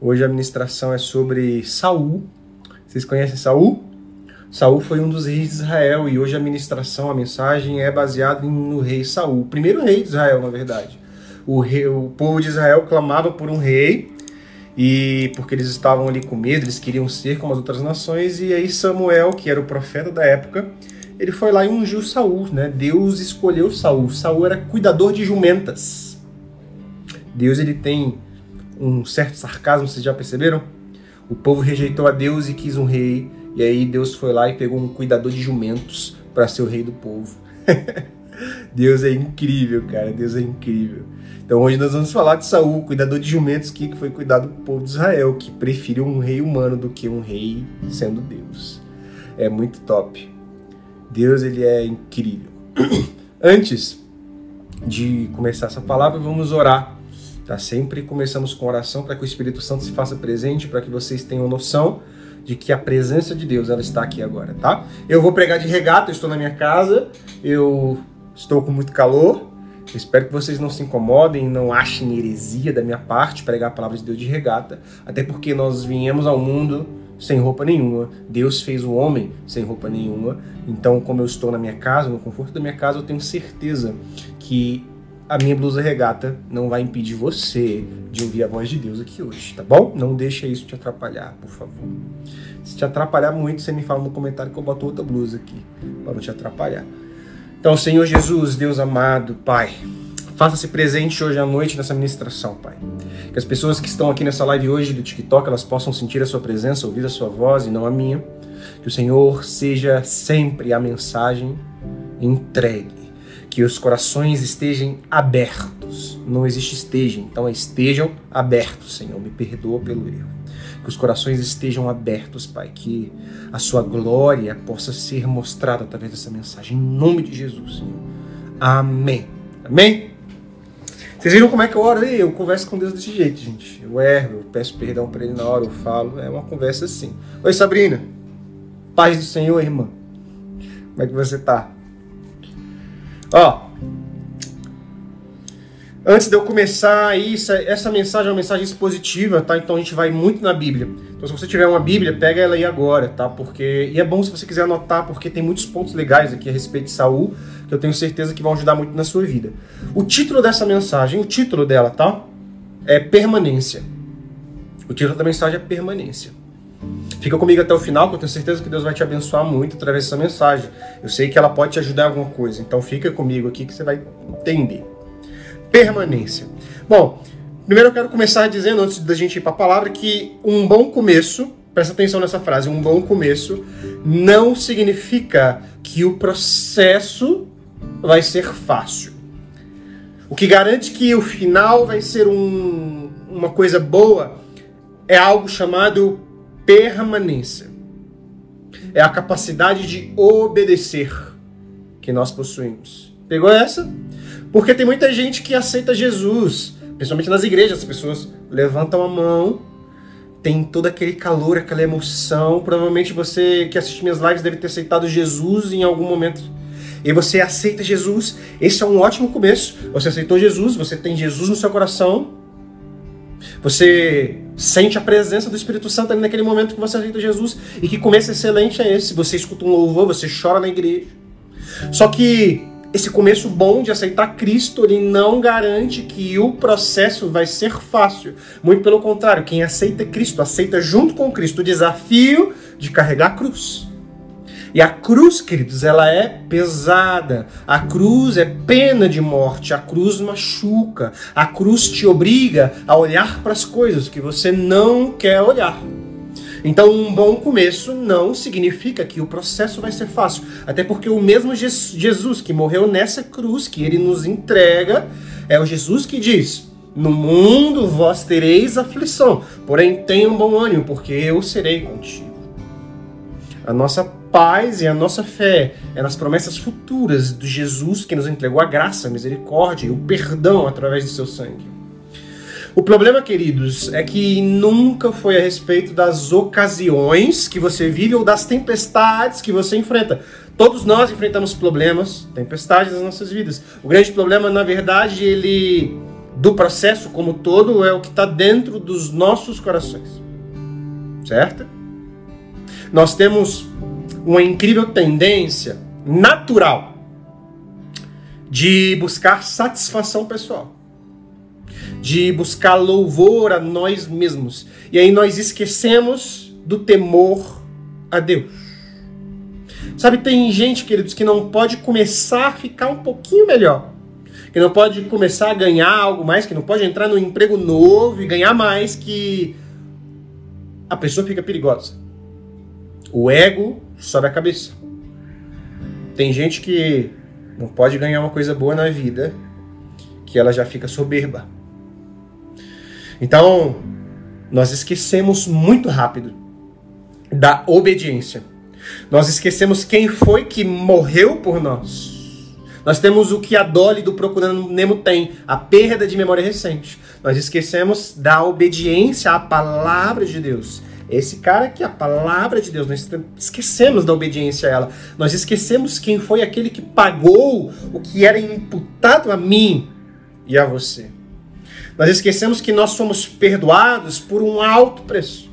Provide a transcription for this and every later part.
Hoje a ministração é sobre Saul. Vocês conhecem Saul? Saul foi um dos reis de Israel e hoje a ministração, a mensagem é baseada no rei Saul, o primeiro rei de Israel, na verdade. O, rei, o povo de Israel clamava por um rei e porque eles estavam ali com medo, eles queriam ser como as outras nações e aí Samuel, que era o profeta da época, ele foi lá e ungiu Saul, né? Deus escolheu Saul. Saul era cuidador de jumentas. Deus ele tem um certo sarcasmo, vocês já perceberam? O povo rejeitou a Deus e quis um rei e aí Deus foi lá e pegou um cuidador de jumentos para ser o rei do povo. Deus é incrível, cara. Deus é incrível. Então hoje nós vamos falar de Saul, cuidador de jumentos que foi cuidado do povo de Israel, que preferiu um rei humano do que um rei sendo Deus. É muito top. Deus ele é incrível. Antes de começar essa palavra, vamos orar. Tá? Sempre começamos com oração para que o Espírito Santo se faça presente, para que vocês tenham noção de que a presença de Deus ela está aqui agora, tá? Eu vou pregar de regata, eu estou na minha casa, eu estou com muito calor. Espero que vocês não se incomodem, não achem heresia da minha parte pregar a palavra de Deus de regata, até porque nós viemos ao mundo sem roupa nenhuma. Deus fez o homem sem roupa nenhuma. Então, como eu estou na minha casa, no conforto da minha casa, eu tenho certeza que a minha blusa regata não vai impedir você de ouvir a voz de Deus aqui hoje, tá bom? Não deixa isso te atrapalhar, por favor. Se te atrapalhar muito, você me fala no comentário que eu boto outra blusa aqui, para não te atrapalhar. Então, Senhor Jesus, Deus amado, Pai, faça-se presente hoje à noite nessa ministração, Pai. Que as pessoas que estão aqui nessa live hoje do TikTok, elas possam sentir a sua presença, ouvir a sua voz e não a minha. Que o Senhor seja sempre a mensagem entregue que os corações estejam abertos. Não existe estejam, então é estejam abertos, Senhor. Me perdoa pelo erro. Que os corações estejam abertos, Pai. Que a sua glória possa ser mostrada através dessa mensagem. Em nome de Jesus, Senhor. Amém. Amém? Vocês viram como é que eu oro? Eu converso com Deus desse jeito, gente. Eu erro, eu peço perdão para Ele na hora, eu falo. É uma conversa assim. Oi, Sabrina. Paz do Senhor, irmã. Como é que você tá? Ó, antes de eu começar isso, essa mensagem é uma mensagem expositiva, tá? Então a gente vai muito na Bíblia. Então se você tiver uma Bíblia, pega ela aí agora, tá? Porque e é bom se você quiser anotar, porque tem muitos pontos legais aqui a respeito de Saul que eu tenho certeza que vão ajudar muito na sua vida. O título dessa mensagem, o título dela, tá? É permanência. O título da mensagem é permanência. Fica comigo até o final, que eu tenho certeza que Deus vai te abençoar muito através dessa mensagem. Eu sei que ela pode te ajudar em alguma coisa, então fica comigo aqui que você vai entender. Permanência. Bom, primeiro eu quero começar dizendo, antes da gente ir para a palavra, que um bom começo, presta atenção nessa frase, um bom começo não significa que o processo vai ser fácil. O que garante que o final vai ser um, uma coisa boa é algo chamado permanência. É a capacidade de obedecer que nós possuímos. Pegou essa? Porque tem muita gente que aceita Jesus, principalmente nas igrejas, as pessoas levantam a mão, tem todo aquele calor, aquela emoção. Provavelmente você que assiste minhas lives deve ter aceitado Jesus em algum momento. E você aceita Jesus, esse é um ótimo começo. Você aceitou Jesus, você tem Jesus no seu coração, você sente a presença do Espírito Santo ali naquele momento que você aceita Jesus. E que começo excelente é esse. Você escuta um louvor, você chora na igreja. Só que esse começo bom de aceitar Cristo, ele não garante que o processo vai ser fácil. Muito pelo contrário, quem aceita Cristo, aceita junto com Cristo o desafio de carregar a cruz. E a cruz, queridos, ela é pesada. A cruz é pena de morte. A cruz machuca. A cruz te obriga a olhar para as coisas que você não quer olhar. Então, um bom começo não significa que o processo vai ser fácil. Até porque o mesmo Jesus que morreu nessa cruz, que ele nos entrega, é o Jesus que diz: No mundo vós tereis aflição, porém tenham bom ânimo, porque eu serei contigo. A nossa paz e a nossa fé é nas promessas futuras de Jesus que nos entregou a graça, a misericórdia e o perdão através do seu sangue. O problema, queridos, é que nunca foi a respeito das ocasiões que você vive ou das tempestades que você enfrenta. Todos nós enfrentamos problemas, tempestades nas nossas vidas. O grande problema, na verdade, ele do processo como todo é o que está dentro dos nossos corações. Certo? Nós temos uma incrível tendência natural de buscar satisfação pessoal, de buscar louvor a nós mesmos. E aí nós esquecemos do temor a Deus. Sabe, tem gente, queridos, que não pode começar a ficar um pouquinho melhor que não pode começar a ganhar algo mais, que não pode entrar num emprego novo e ganhar mais, que a pessoa fica perigosa. O ego sobe a cabeça. Tem gente que não pode ganhar uma coisa boa na vida, que ela já fica soberba. Então, nós esquecemos muito rápido da obediência. Nós esquecemos quem foi que morreu por nós. Nós temos o que a Dolly do Procurando Nemo tem, a perda de memória recente. Nós esquecemos da obediência à palavra de Deus. Esse cara aqui, a palavra de Deus, nós esquecemos da obediência a ela. Nós esquecemos quem foi aquele que pagou o que era imputado a mim e a você. Nós esquecemos que nós somos perdoados por um alto preço.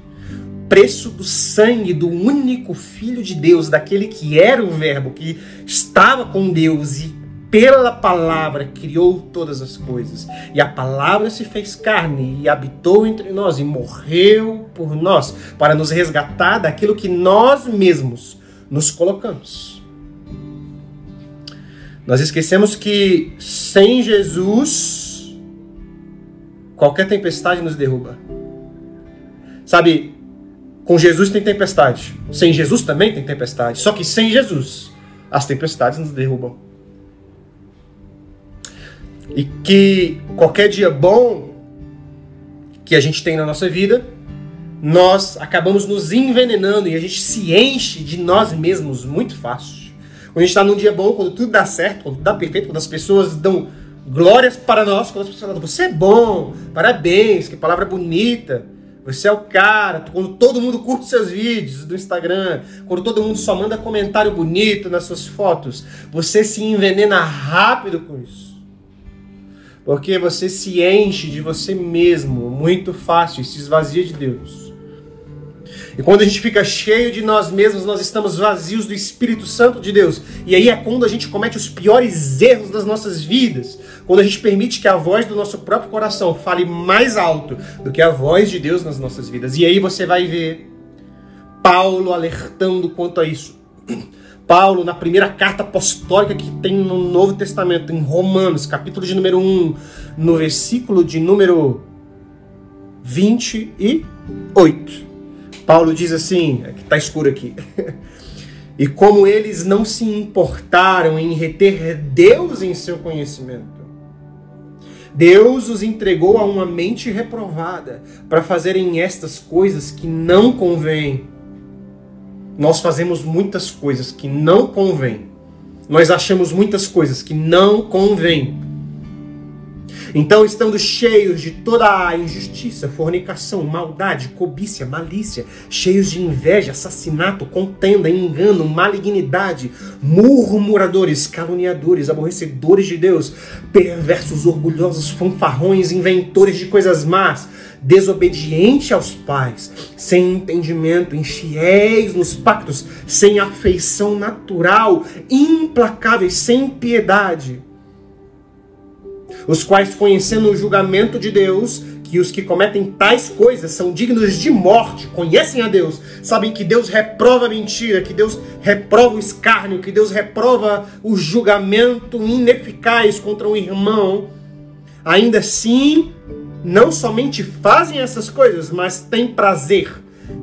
Preço do sangue do único Filho de Deus, daquele que era o Verbo, que estava com Deus e pela palavra criou todas as coisas. E a palavra se fez carne e habitou entre nós e morreu por nós, para nos resgatar daquilo que nós mesmos nos colocamos. Nós esquecemos que sem Jesus, qualquer tempestade nos derruba. Sabe, com Jesus tem tempestade, sem Jesus também tem tempestade. Só que sem Jesus, as tempestades nos derrubam. E que qualquer dia bom que a gente tem na nossa vida, nós acabamos nos envenenando e a gente se enche de nós mesmos muito fácil. Quando a gente está num dia bom, quando tudo dá certo, quando tudo dá perfeito, quando as pessoas dão glórias para nós, quando as pessoas falam, você é bom, parabéns, que palavra bonita, você é o cara, quando todo mundo curte seus vídeos do Instagram, quando todo mundo só manda comentário bonito nas suas fotos, você se envenena rápido com isso. Porque você se enche de você mesmo muito fácil e se esvazia de Deus. E quando a gente fica cheio de nós mesmos, nós estamos vazios do Espírito Santo de Deus. E aí é quando a gente comete os piores erros das nossas vidas. Quando a gente permite que a voz do nosso próprio coração fale mais alto do que a voz de Deus nas nossas vidas. E aí você vai ver Paulo alertando quanto a isso. Paulo, na primeira carta apostólica que tem no Novo Testamento, em Romanos, capítulo de número 1, no versículo de número 28. Paulo diz assim, é está escuro aqui. e como eles não se importaram em reter Deus em seu conhecimento, Deus os entregou a uma mente reprovada para fazerem estas coisas que não convêm nós fazemos muitas coisas que não convêm. Nós achamos muitas coisas que não convêm. Então, estando cheios de toda a injustiça, fornicação, maldade, cobiça, malícia, cheios de inveja, assassinato, contenda, engano, malignidade, murmuradores, caluniadores, aborrecedores de Deus, perversos, orgulhosos, fanfarrões, inventores de coisas más, desobediente aos pais, sem entendimento, infiéis nos pactos, sem afeição natural, implacáveis, sem piedade, os quais, conhecendo o julgamento de Deus, que os que cometem tais coisas são dignos de morte, conhecem a Deus, sabem que Deus reprova a mentira, que Deus reprova o escárnio, que Deus reprova o julgamento ineficaz contra um irmão, ainda assim não somente fazem essas coisas, mas têm prazer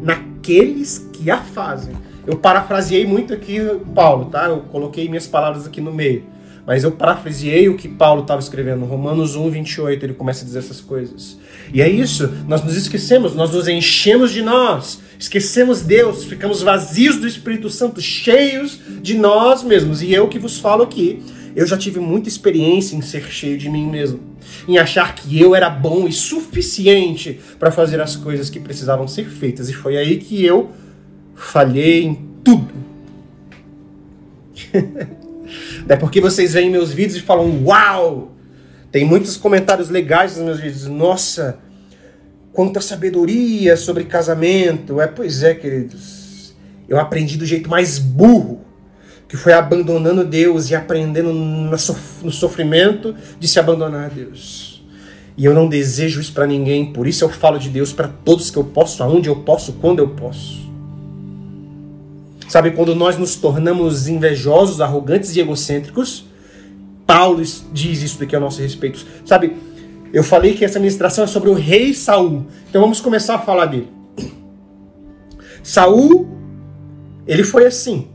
naqueles que a fazem. Eu parafraseei muito aqui Paulo, tá? Eu coloquei minhas palavras aqui no meio. Mas eu parafraseei o que Paulo estava escrevendo. Romanos 1, 28, ele começa a dizer essas coisas. E é isso, nós nos esquecemos, nós nos enchemos de nós, esquecemos Deus, ficamos vazios do Espírito Santo, cheios de nós mesmos. E eu que vos falo aqui, eu já tive muita experiência em ser cheio de mim mesmo, em achar que eu era bom e suficiente para fazer as coisas que precisavam ser feitas, e foi aí que eu falhei em tudo. é porque vocês veem meus vídeos e falam: Uau! Tem muitos comentários legais nos meus vídeos. Nossa, quanta sabedoria sobre casamento. É, pois é, queridos. Eu aprendi do jeito mais burro, que foi abandonando Deus e aprendendo no sofrimento de se abandonar a Deus. E eu não desejo isso para ninguém, por isso eu falo de Deus para todos que eu posso, aonde eu posso, quando eu posso. Sabe, quando nós nos tornamos invejosos, arrogantes e egocêntricos, Paulo diz isso daqui a nosso respeito. Sabe, eu falei que essa ministração é sobre o rei Saul. Então vamos começar a falar dele. Saul, ele foi assim.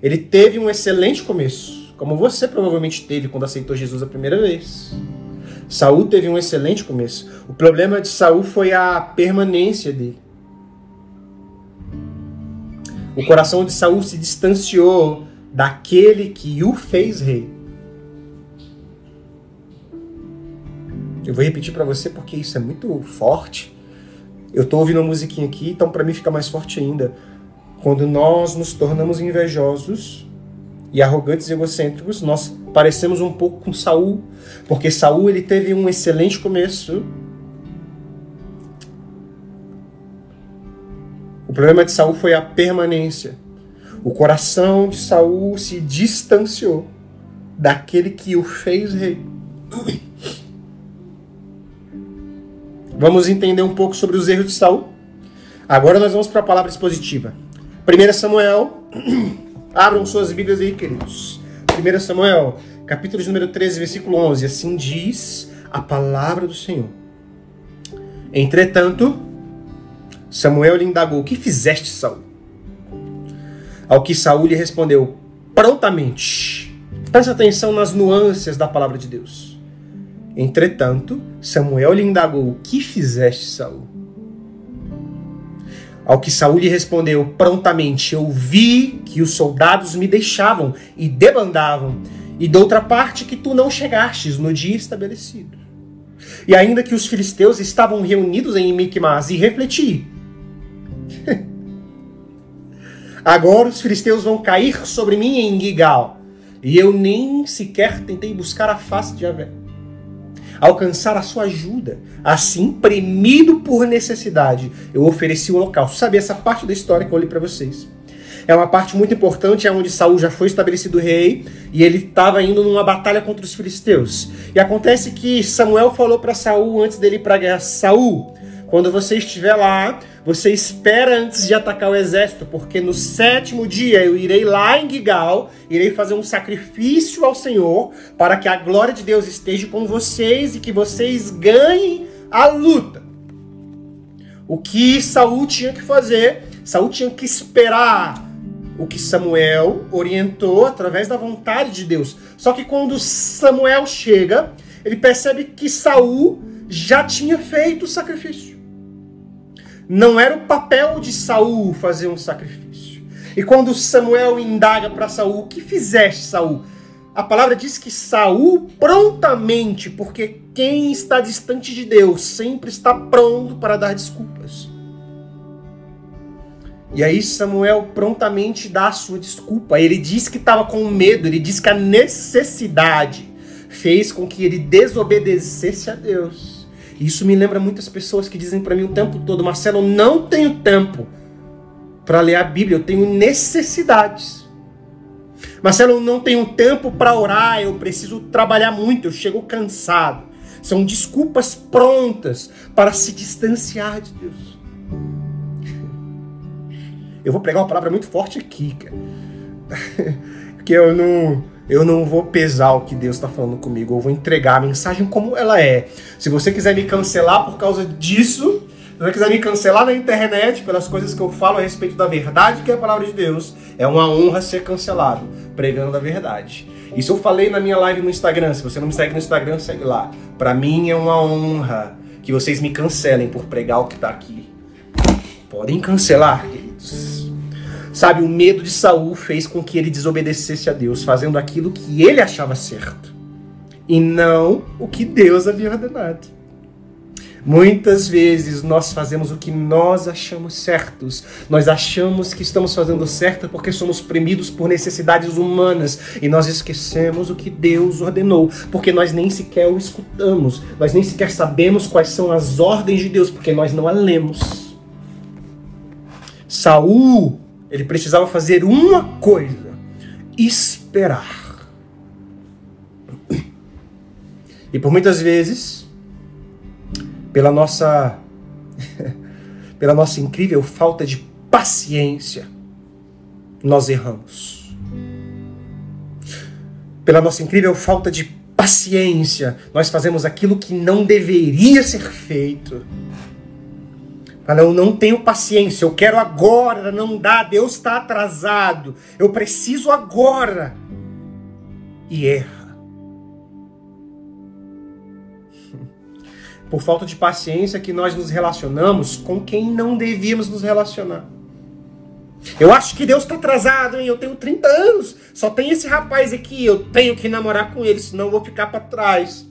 Ele teve um excelente começo, como você provavelmente teve quando aceitou Jesus a primeira vez. Saul teve um excelente começo. O problema de Saul foi a permanência dele. O coração de Saul se distanciou daquele que o fez rei. Eu vou repetir para você porque isso é muito forte. Eu estou ouvindo uma musiquinha aqui, então para mim fica mais forte ainda. Quando nós nos tornamos invejosos e arrogantes e egocêntricos, nós parecemos um pouco com Saul, porque Saul ele teve um excelente começo. O problema de Saul foi a permanência. O coração de Saul se distanciou daquele que o fez rei. Vamos entender um pouco sobre os erros de Saul. Agora nós vamos para a palavra expositiva. 1 Samuel, abram suas Bíblias aí, queridos. 1 Samuel, capítulo de número 13, versículo 11. Assim diz a palavra do Senhor. Entretanto, Samuel lhe indagou: que fizeste, Saul? Ao que Saul lhe respondeu: Prontamente. Preste atenção nas nuances da palavra de Deus. Entretanto, Samuel lhe indagou: que fizeste, Saul? Ao que Saul lhe respondeu prontamente: Eu vi que os soldados me deixavam e debandavam, e de outra parte que tu não chegastes no dia estabelecido. E ainda que os filisteus estavam reunidos em Micmas, e refleti: Agora os filisteus vão cair sobre mim em Gigal, e eu nem sequer tentei buscar a face de Javé alcançar a sua ajuda. Assim, premido por necessidade, eu ofereci o local. Sabe essa parte da história que eu li para vocês? É uma parte muito importante, é onde Saul já foi estabelecido rei e ele estava indo numa batalha contra os filisteus. E acontece que Samuel falou para Saul antes dele ir para a guerra: Saul, quando você estiver lá, você espera antes de atacar o exército, porque no sétimo dia eu irei lá em Gigal, irei fazer um sacrifício ao Senhor, para que a glória de Deus esteja com vocês e que vocês ganhem a luta. O que Saul tinha que fazer? Saul tinha que esperar o que Samuel orientou através da vontade de Deus. Só que quando Samuel chega, ele percebe que Saul já tinha feito o sacrifício. Não era o papel de Saul fazer um sacrifício. E quando Samuel indaga para Saul, o que fizeste, Saul? A palavra diz que Saul prontamente, porque quem está distante de Deus sempre está pronto para dar desculpas. E aí Samuel prontamente dá a sua desculpa. Ele diz que estava com medo, ele diz que a necessidade fez com que ele desobedecesse a Deus. Isso me lembra muitas pessoas que dizem para mim o tempo todo: Marcelo, eu não tenho tempo para ler a Bíblia, eu tenho necessidades. Marcelo, eu não tenho tempo para orar, eu preciso trabalhar muito, eu chego cansado. São desculpas prontas para se distanciar de Deus. Eu vou pregar uma palavra muito forte aqui, cara. Porque eu não eu não vou pesar o que Deus está falando comigo, eu vou entregar a mensagem como ela é. Se você quiser me cancelar por causa disso, se você quiser me cancelar na internet pelas coisas que eu falo a respeito da verdade que é a palavra de Deus, é uma honra ser cancelado, pregando a verdade. Isso eu falei na minha live no Instagram. Se você não me segue no Instagram, segue lá. Para mim é uma honra que vocês me cancelem por pregar o que está aqui. Podem cancelar, queridos. Sabe, o medo de Saul fez com que ele desobedecesse a Deus, fazendo aquilo que ele achava certo, e não o que Deus havia ordenado. Muitas vezes nós fazemos o que nós achamos certos. Nós achamos que estamos fazendo certo porque somos premidos por necessidades humanas e nós esquecemos o que Deus ordenou, porque nós nem sequer o escutamos. Nós nem sequer sabemos quais são as ordens de Deus, porque nós não a lemos. Saul, ele precisava fazer uma coisa: esperar. E por muitas vezes pela nossa pela nossa incrível falta de paciência, nós erramos. Pela nossa incrível falta de paciência, nós fazemos aquilo que não deveria ser feito. Fala, eu não tenho paciência, eu quero agora, não dá, Deus está atrasado, eu preciso agora. E erra. por falta de paciência que nós nos relacionamos com quem não devíamos nos relacionar. Eu acho que Deus está atrasado, hein? Eu tenho 30 anos, só tem esse rapaz aqui, eu tenho que namorar com ele, senão eu vou ficar para trás.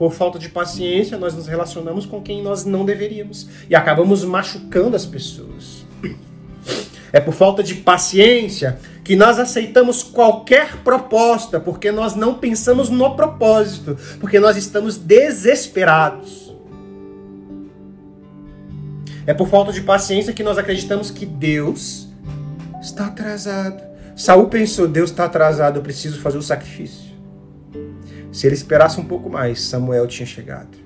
Por falta de paciência, nós nos relacionamos com quem nós não deveríamos e acabamos machucando as pessoas. É por falta de paciência que nós aceitamos qualquer proposta, porque nós não pensamos no propósito, porque nós estamos desesperados. É por falta de paciência que nós acreditamos que Deus está atrasado. Saul pensou: Deus está atrasado, eu preciso fazer o sacrifício. Se ele esperasse um pouco mais, Samuel tinha chegado.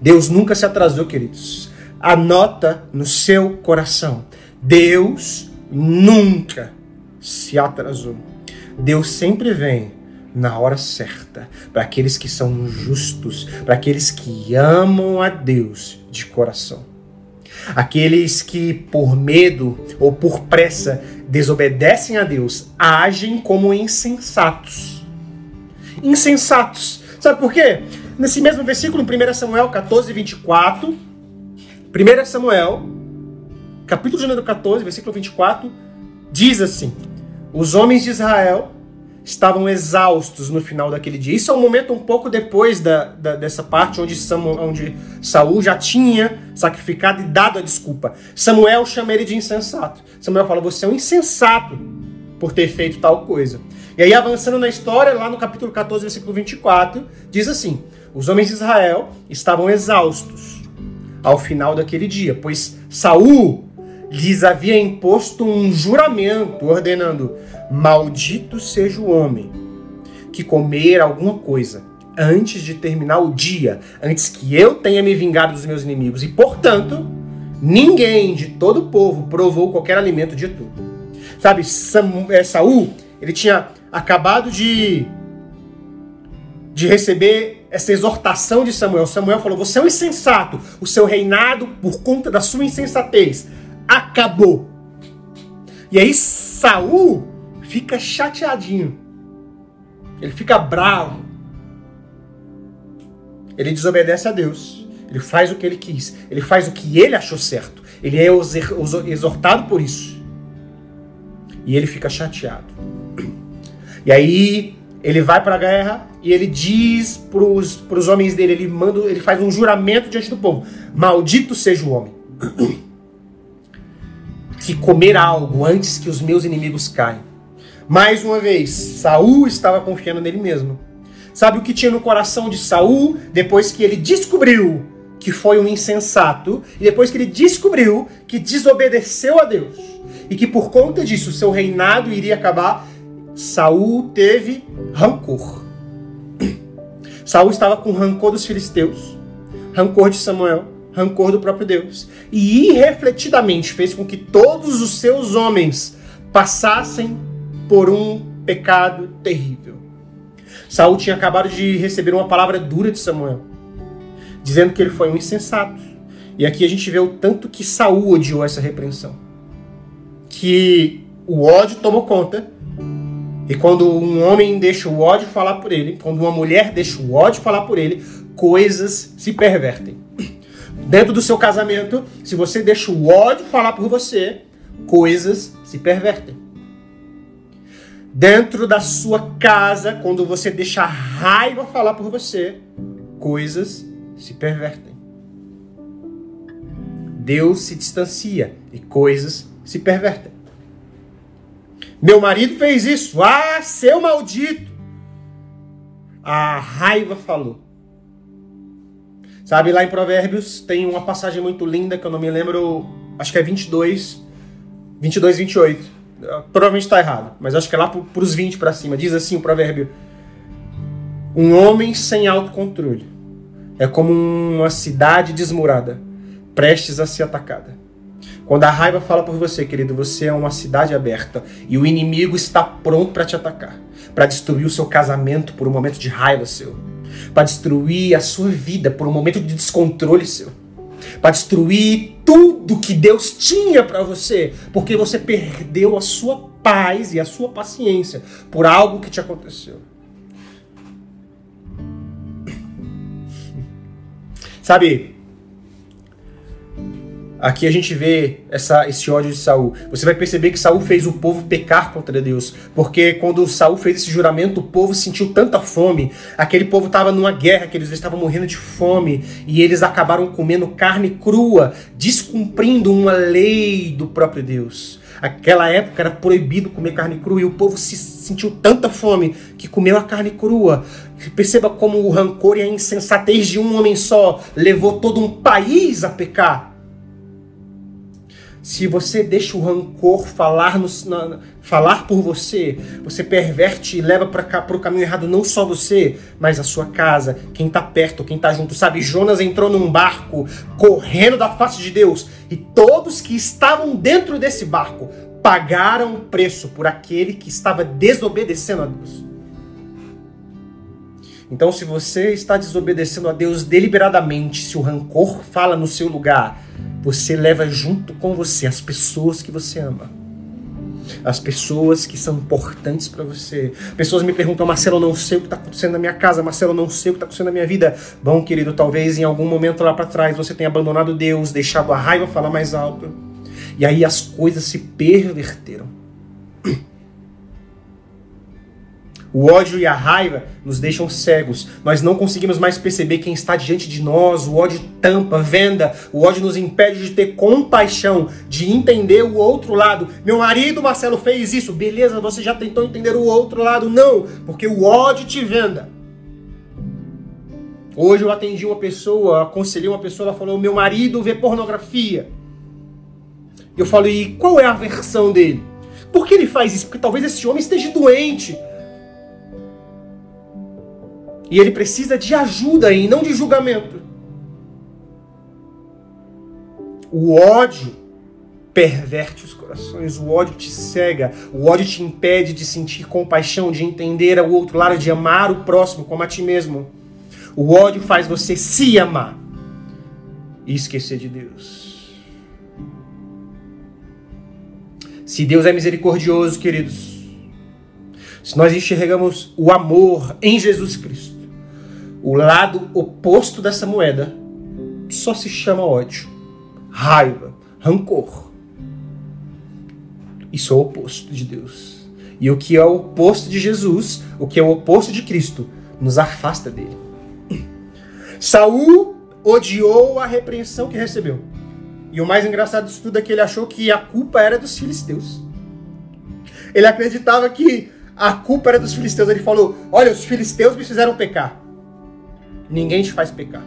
Deus nunca se atrasou, queridos. Anota no seu coração. Deus nunca se atrasou. Deus sempre vem na hora certa para aqueles que são justos, para aqueles que amam a Deus de coração. Aqueles que por medo ou por pressa desobedecem a Deus, agem como insensatos. Insensatos. Sabe por quê? Nesse mesmo versículo, em 1 Samuel 14, 24, 1 Samuel capítulo de número 14, versículo 24, diz assim: Os homens de Israel estavam exaustos no final daquele dia. Isso é um momento um pouco depois da, da dessa parte onde, Samuel, onde Saul já tinha sacrificado e dado a desculpa. Samuel chama ele de insensato. Samuel fala: Você é um insensato por ter feito tal coisa. E aí, avançando na história, lá no capítulo 14, versículo 24, diz assim: Os homens de Israel estavam exaustos ao final daquele dia, pois Saul lhes havia imposto um juramento, ordenando: Maldito seja o homem que comer alguma coisa antes de terminar o dia, antes que eu tenha me vingado dos meus inimigos. E, portanto, ninguém de todo o povo provou qualquer alimento de tudo. Sabe, é, Saul, ele tinha acabado de, de receber essa exortação de Samuel. Samuel falou: Você é um insensato, o seu reinado, por conta da sua insensatez, acabou. E aí Saul fica chateadinho. Ele fica bravo. Ele desobedece a Deus. Ele faz o que ele quis. Ele faz o que ele achou certo. Ele é exortado por isso. E ele fica chateado. E aí ele vai para a guerra e ele diz para os homens dele, ele manda, ele faz um juramento diante do povo: Maldito seja o homem que comer algo antes que os meus inimigos caem. Mais uma vez, Saul estava confiando nele mesmo. Sabe o que tinha no coração de Saul depois que ele descobriu que foi um insensato e depois que ele descobriu que desobedeceu a Deus e que por conta disso seu reinado iria acabar? Saul teve rancor. Saul estava com rancor dos filisteus, rancor de Samuel, rancor do próprio Deus. E irrefletidamente fez com que todos os seus homens passassem por um pecado terrível. Saul tinha acabado de receber uma palavra dura de Samuel, dizendo que ele foi um insensato. E aqui a gente vê o tanto que Saul odiou essa repreensão. Que o ódio tomou conta. E quando um homem deixa o ódio falar por ele, quando uma mulher deixa o ódio falar por ele, coisas se pervertem. Dentro do seu casamento, se você deixa o ódio falar por você, coisas se pervertem. Dentro da sua casa, quando você deixa a raiva falar por você, coisas se pervertem. Deus se distancia e coisas se pervertem. Meu marido fez isso. Ah, seu maldito! A raiva falou. Sabe, lá em Provérbios tem uma passagem muito linda que eu não me lembro, acho que é 22, 22, 28. Provavelmente está errado, mas acho que é lá para os 20 para cima. Diz assim o provérbio: Um homem sem autocontrole é como uma cidade desmurada, prestes a ser atacada. Quando a raiva fala por você, querido, você é uma cidade aberta e o inimigo está pronto para te atacar, para destruir o seu casamento por um momento de raiva seu para destruir a sua vida por um momento de descontrole seu, para destruir tudo que Deus tinha para você, porque você perdeu a sua paz e a sua paciência por algo que te aconteceu. Sabe, Aqui a gente vê essa, esse ódio de Saul. Você vai perceber que Saul fez o povo pecar contra Deus, porque quando Saul fez esse juramento, o povo sentiu tanta fome. Aquele povo estava numa guerra, que eles estavam morrendo de fome e eles acabaram comendo carne crua, descumprindo uma lei do próprio Deus. Aquela época era proibido comer carne crua e o povo se sentiu tanta fome que comeu a carne crua. Perceba como o rancor e a insensatez de um homem só levou todo um país a pecar se você deixa o rancor falar, no, na, falar por você, você perverte e leva para o caminho errado não só você, mas a sua casa, quem está perto, quem está junto. Sabe, Jonas entrou num barco correndo da face de Deus e todos que estavam dentro desse barco pagaram o preço por aquele que estava desobedecendo a Deus. Então, se você está desobedecendo a Deus deliberadamente, se o rancor fala no seu lugar, você leva junto com você as pessoas que você ama. As pessoas que são importantes para você. Pessoas me perguntam, Marcelo, eu não sei o que está acontecendo na minha casa, Marcelo, eu não sei o que está acontecendo na minha vida. Bom, querido, talvez em algum momento lá para trás você tenha abandonado Deus, deixado a raiva falar mais alto. E aí as coisas se perverteram. O ódio e a raiva nos deixam cegos. Nós não conseguimos mais perceber quem está diante de nós. O ódio tampa, venda. O ódio nos impede de ter compaixão, de entender o outro lado. Meu marido, Marcelo, fez isso. Beleza, você já tentou entender o outro lado? Não, porque o ódio te venda. Hoje eu atendi uma pessoa, aconselhei uma pessoa, ela falou: meu marido vê pornografia. Eu falei: e qual é a versão dele? Por que ele faz isso? Porque talvez esse homem esteja doente. E ele precisa de ajuda e não de julgamento. O ódio perverte os corações, o ódio te cega, o ódio te impede de sentir compaixão, de entender o outro lado, de amar o próximo como a ti mesmo. O ódio faz você se amar e esquecer de Deus. Se Deus é misericordioso, queridos, se nós enxergamos o amor em Jesus Cristo, o lado oposto dessa moeda só se chama ódio, raiva, rancor. Isso é o oposto de Deus. E o que é o oposto de Jesus, o que é o oposto de Cristo, nos afasta dele. Saul odiou a repreensão que recebeu. E o mais engraçado disso tudo é que ele achou que a culpa era dos filisteus. Ele acreditava que a culpa era dos filisteus. Ele falou: Olha, os filisteus me fizeram pecar. Ninguém te faz pecar.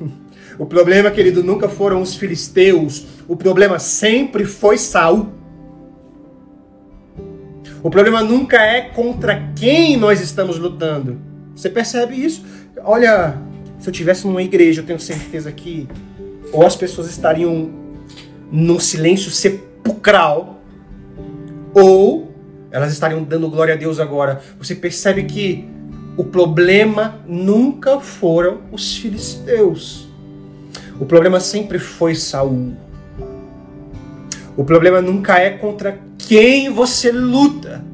O problema, querido, nunca foram os filisteus. O problema sempre foi Saul. O problema nunca é contra quem nós estamos lutando. Você percebe isso? Olha, se eu tivesse numa igreja, eu tenho certeza que ou as pessoas estariam num silêncio sepulcral, ou elas estariam dando glória a Deus agora. Você percebe que o problema nunca foram os filisteus. O problema sempre foi Saul. O problema nunca é contra quem você luta.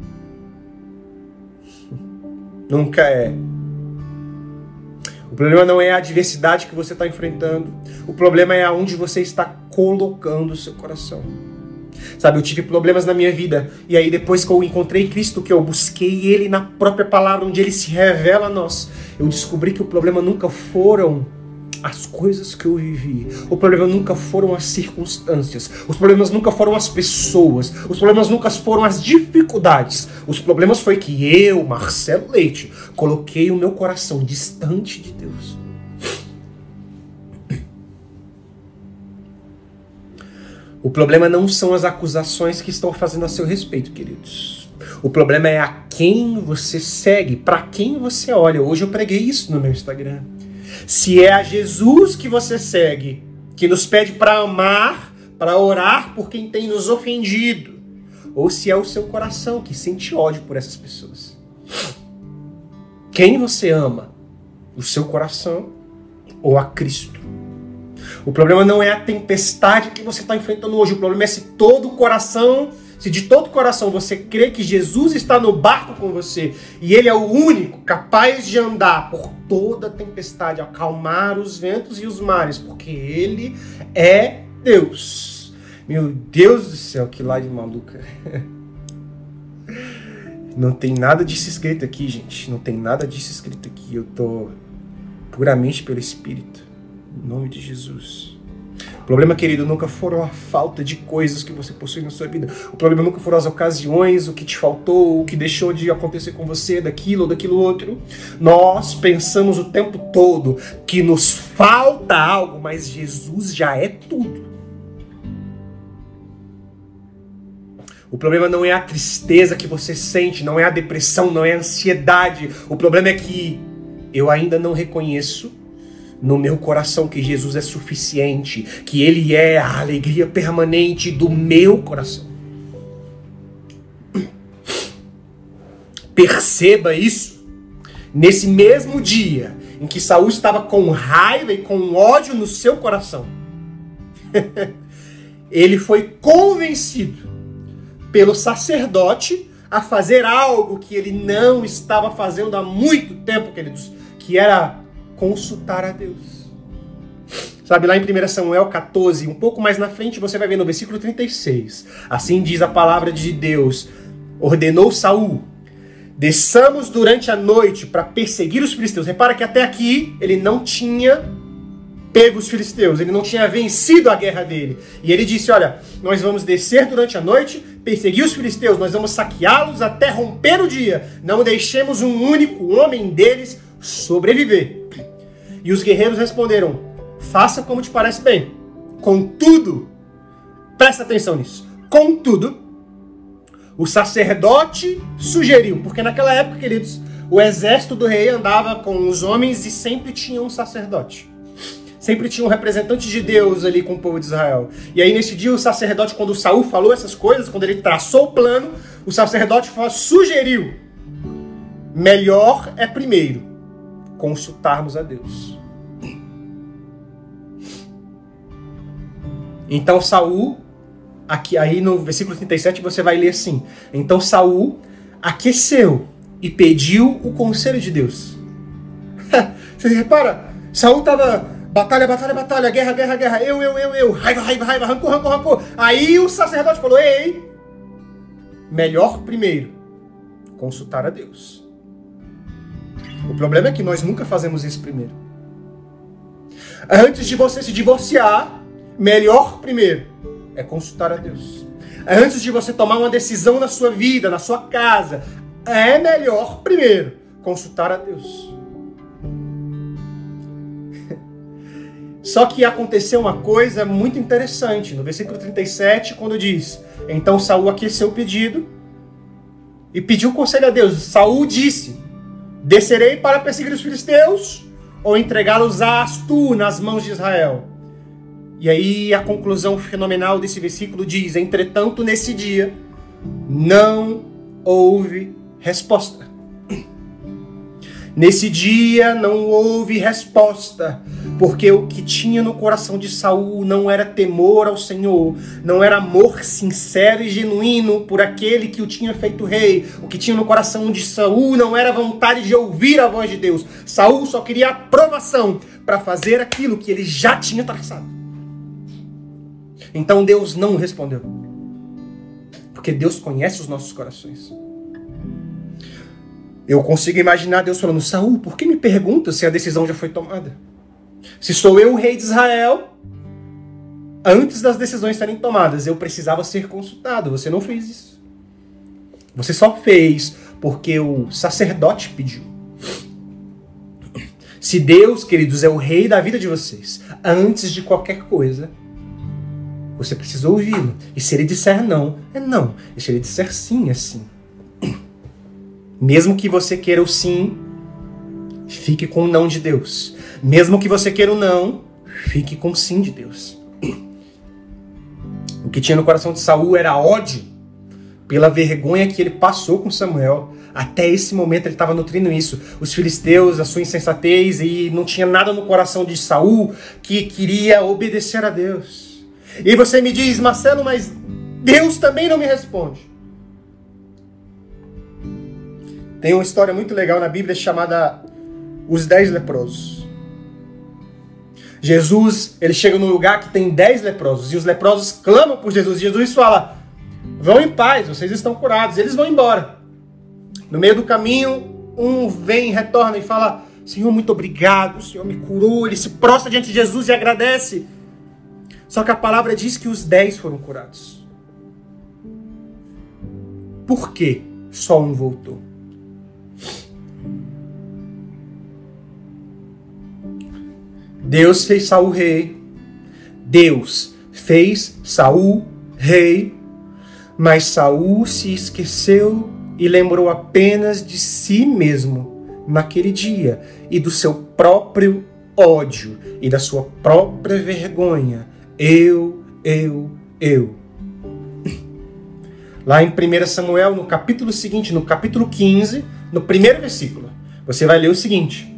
Nunca é. O problema não é a adversidade que você está enfrentando. O problema é aonde você está colocando o seu coração. Sabe, eu tive problemas na minha vida. E aí, depois que eu encontrei Cristo, que eu busquei Ele na própria palavra, onde Ele se revela a nós, eu descobri que o problema nunca foram as coisas que eu vivi. O problema nunca foram as circunstâncias. Os problemas nunca foram as pessoas. Os problemas nunca foram as dificuldades. Os problemas foi que eu, Marcelo Leite, coloquei o meu coração distante de Deus. O problema não são as acusações que estão fazendo a seu respeito, queridos. O problema é a quem você segue, para quem você olha. Hoje eu preguei isso no meu Instagram. Se é a Jesus que você segue, que nos pede para amar, para orar por quem tem nos ofendido, ou se é o seu coração que sente ódio por essas pessoas. Quem você ama? O seu coração ou a Cristo? O problema não é a tempestade que você está enfrentando hoje. O problema é se todo o coração, se de todo o coração você crê que Jesus está no barco com você e Ele é o único capaz de andar por toda a tempestade, acalmar os ventos e os mares, porque Ele é Deus. Meu Deus do céu, que live maluca. Não tem nada disso escrito aqui, gente. Não tem nada disso escrito aqui. Eu tô puramente pelo Espírito. Em nome de Jesus. O problema, querido, nunca foram a falta de coisas que você possui na sua vida. O problema nunca foram as ocasiões, o que te faltou, o que deixou de acontecer com você, daquilo ou daquilo outro. Nós pensamos o tempo todo que nos falta algo, mas Jesus já é tudo. O problema não é a tristeza que você sente, não é a depressão, não é a ansiedade. O problema é que eu ainda não reconheço no meu coração que Jesus é suficiente, que Ele é a alegria permanente do meu coração. Perceba isso. Nesse mesmo dia em que Saul estava com raiva e com ódio no seu coração, ele foi convencido pelo sacerdote a fazer algo que ele não estava fazendo há muito tempo, queridos, que era consultar a Deus. Sabe, lá em 1 Samuel 14, um pouco mais na frente, você vai ver no versículo 36. Assim diz a palavra de Deus: ordenou Saul: desçamos durante a noite para perseguir os filisteus. Repara que até aqui ele não tinha pego os filisteus, ele não tinha vencido a guerra dele. E ele disse: Olha, nós vamos descer durante a noite, perseguir os filisteus, nós vamos saqueá-los até romper o dia. Não deixemos um único homem deles sobreviver. E os guerreiros responderam: Faça como te parece bem. Contudo, presta atenção nisso. Contudo, o sacerdote sugeriu, porque naquela época, queridos, o exército do rei andava com os homens e sempre tinha um sacerdote. Sempre tinha um representante de Deus ali com o povo de Israel. E aí nesse dia o sacerdote, quando Saul falou essas coisas, quando ele traçou o plano, o sacerdote sugeriu: melhor é primeiro consultarmos a Deus. Então Saul, aqui aí no versículo 37 você vai ler assim: Então Saul aqueceu e pediu o conselho de Deus. você repara, Saul estava batalha, batalha, batalha, guerra, guerra, guerra, eu, eu, eu, eu, raiva, raiva, raiva, rancor, rancor, rancor. Aí o sacerdote falou: Ei, melhor primeiro consultar a Deus. O problema é que nós nunca fazemos isso primeiro. Antes de você se divorciar, melhor primeiro é consultar a Deus. Antes de você tomar uma decisão na sua vida, na sua casa, é melhor primeiro consultar a Deus. Só que aconteceu uma coisa muito interessante no versículo 37, quando diz: Então Saul aqueceu o pedido e pediu conselho a Deus. Saul disse: Descerei para perseguir os filisteus ou entregá-los a tu nas mãos de Israel? E aí a conclusão fenomenal desse versículo diz: Entretanto, nesse dia não houve resposta. Nesse dia não houve resposta, porque o que tinha no coração de Saul não era temor ao Senhor, não era amor sincero e genuíno por aquele que o tinha feito rei. O que tinha no coração de Saul não era vontade de ouvir a voz de Deus. Saul só queria aprovação para fazer aquilo que ele já tinha traçado. Então Deus não respondeu. Porque Deus conhece os nossos corações. Eu consigo imaginar Deus falando: Saul, por que me pergunta se a decisão já foi tomada? Se sou eu o rei de Israel, antes das decisões serem tomadas, eu precisava ser consultado. Você não fez isso. Você só fez porque o sacerdote pediu. Se Deus, queridos, é o rei da vida de vocês, antes de qualquer coisa, você precisa ouvi-lo. E se ele disser não, é não. E se ele disser sim, é sim. Mesmo que você queira o sim, fique com o não de Deus. Mesmo que você queira o não, fique com o sim de Deus. O que tinha no coração de Saul era ódio pela vergonha que ele passou com Samuel. Até esse momento ele estava nutrindo isso. Os filisteus, a sua insensatez, e não tinha nada no coração de Saul que queria obedecer a Deus. E você me diz, Marcelo, mas Deus também não me responde. Tem uma história muito legal na Bíblia chamada Os Dez Leprosos. Jesus, ele chega num lugar que tem dez leprosos, e os leprosos clamam por Jesus. E Jesus fala: Vão em paz, vocês estão curados. Eles vão embora. No meio do caminho, um vem, retorna e fala: Senhor, muito obrigado, o Senhor me curou. Ele se prostra diante de Jesus e agradece. Só que a palavra diz que os dez foram curados. Por que só um voltou? Deus fez Saul rei. Deus fez Saul rei. Mas Saul se esqueceu e lembrou apenas de si mesmo naquele dia e do seu próprio ódio e da sua própria vergonha. Eu, eu, eu. Lá em 1 Samuel, no capítulo seguinte, no capítulo 15, no primeiro versículo, você vai ler o seguinte.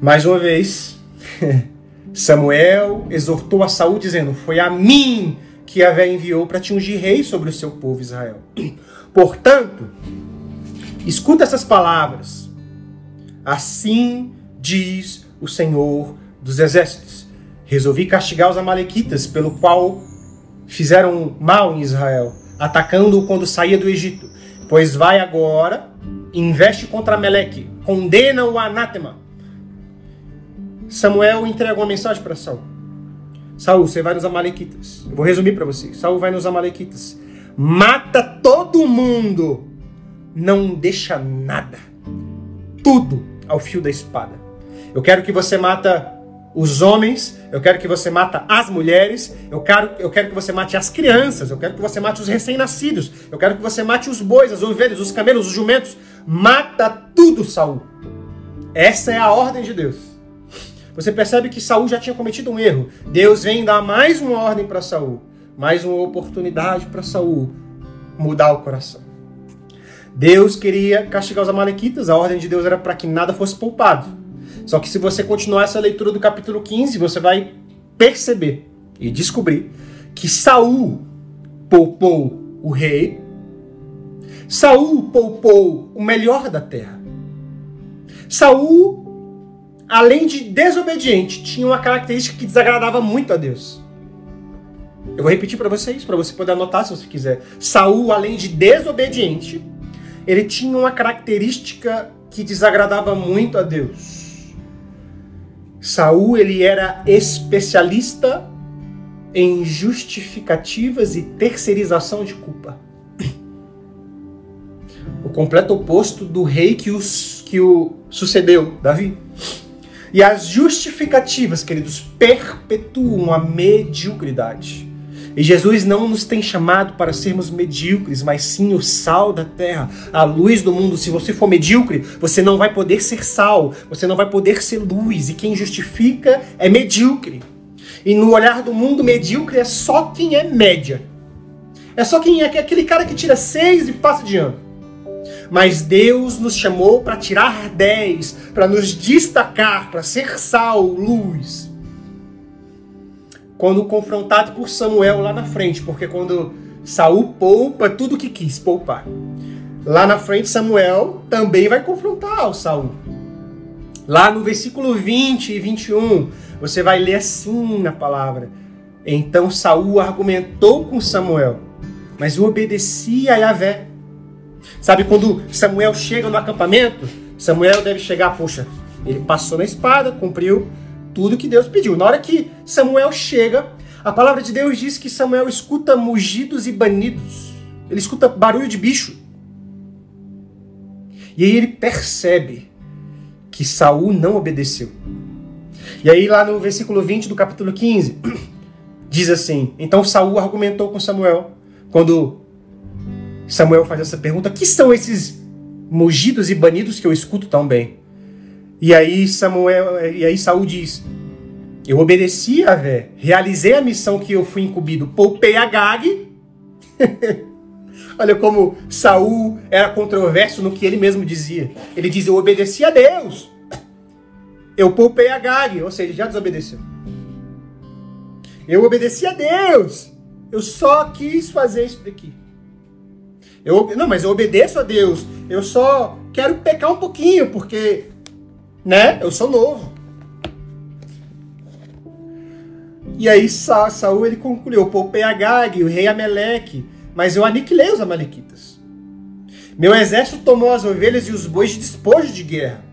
Mais uma vez, Samuel exortou a Saul dizendo: Foi a mim que Yahvé enviou para te ungir rei sobre o seu povo Israel. Portanto, escuta essas palavras. Assim diz o Senhor dos Exércitos: Resolvi castigar os Amalequitas, pelo qual fizeram mal em Israel, atacando-o quando saía do Egito. Pois vai agora, investe contra Meleque, condena o anátema. Samuel entrega uma mensagem para Saul. Saul, você vai nos Amalequitas. Eu vou resumir para você. Saul vai nos Amalequitas. Mata todo mundo. Não deixa nada. Tudo ao fio da espada. Eu quero que você mata os homens, eu quero que você mata as mulheres, eu quero, eu quero que você mate as crianças, eu quero que você mate os recém-nascidos, eu quero que você mate os bois, as ovelhas, os camelos, os jumentos. Mata tudo, Saul. Essa é a ordem de Deus. Você percebe que Saul já tinha cometido um erro. Deus vem dar mais uma ordem para Saul, mais uma oportunidade para Saul mudar o coração. Deus queria castigar os amalequitas, a ordem de Deus era para que nada fosse poupado. Só que se você continuar essa leitura do capítulo 15, você vai perceber e descobrir que Saul poupou o rei, Saul poupou o melhor da terra. Saul além de desobediente, tinha uma característica que desagradava muito a Deus. Eu vou repetir para vocês, para você poder anotar se você quiser. Saul, além de desobediente, ele tinha uma característica que desagradava muito a Deus. Saul, ele era especialista em justificativas e terceirização de culpa. O completo oposto do rei que, os, que o sucedeu, Davi. E as justificativas, queridos, perpetuam a mediocridade. E Jesus não nos tem chamado para sermos medíocres, mas sim o sal da terra, a luz do mundo. Se você for medíocre, você não vai poder ser sal, você não vai poder ser luz. E quem justifica é medíocre. E no olhar do mundo, medíocre é só quem é média. É só quem é aquele cara que tira seis e passa de ano mas Deus nos chamou para tirar dez, para nos destacar, para ser sal, luz. Quando confrontado por Samuel lá na frente, porque quando Saul poupa tudo que quis poupar. Lá na frente, Samuel também vai confrontar o Saul. Lá no versículo 20 e 21, você vai ler assim na palavra. Então Saul argumentou com Samuel, mas obedecia a Yahvé Sabe quando Samuel chega no acampamento? Samuel deve chegar, poxa, ele passou na espada, cumpriu tudo que Deus pediu. Na hora que Samuel chega, a palavra de Deus diz que Samuel escuta mugidos e banidos. Ele escuta barulho de bicho. E aí ele percebe que Saul não obedeceu. E aí lá no versículo 20 do capítulo 15, diz assim: Então Saul argumentou com Samuel, quando Samuel faz essa pergunta: "Que são esses mugidos e banidos que eu escuto tão bem?" E aí Samuel, e aí Saul diz: Eu obedeci a Vé, realizei a missão que eu fui incumbido, poupei a Gag. Olha como Saul era controverso no que ele mesmo dizia. Ele diz: Eu obedeci a Deus. Eu poupei a Gag, ou seja, já desobedeceu. Eu obedeci a Deus. Eu só quis fazer isso daqui. Eu, não, mas eu obedeço a Deus. Eu só quero pecar um pouquinho, porque né? Eu sou novo. E aí Sa Saul ele concluiu: poupei Agag, o rei Ameleque, mas eu aniquilei os amalequitas. Meu exército tomou as ovelhas e os bois de despojo de guerra.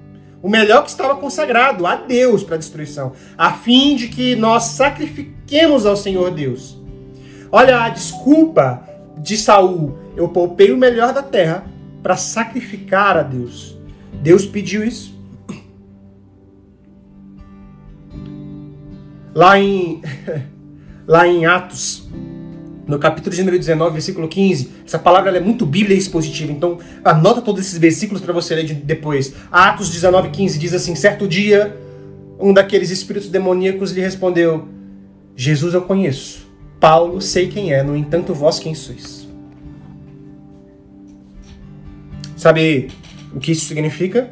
O melhor que estava consagrado a Deus para destruição, a fim de que nós sacrifiquemos ao Senhor Deus. Olha a desculpa de Saul: eu poupei o melhor da terra para sacrificar a Deus. Deus pediu isso. Lá em, lá em Atos, no capítulo de número 19, versículo 15, essa palavra é muito bíblia expositiva, então anota todos esses versículos para você ler depois. Atos 19, 15 diz assim: Certo dia, um daqueles espíritos demoníacos lhe respondeu: Jesus eu conheço, Paulo sei quem é, no entanto vós quem sois. Sabe o que isso significa?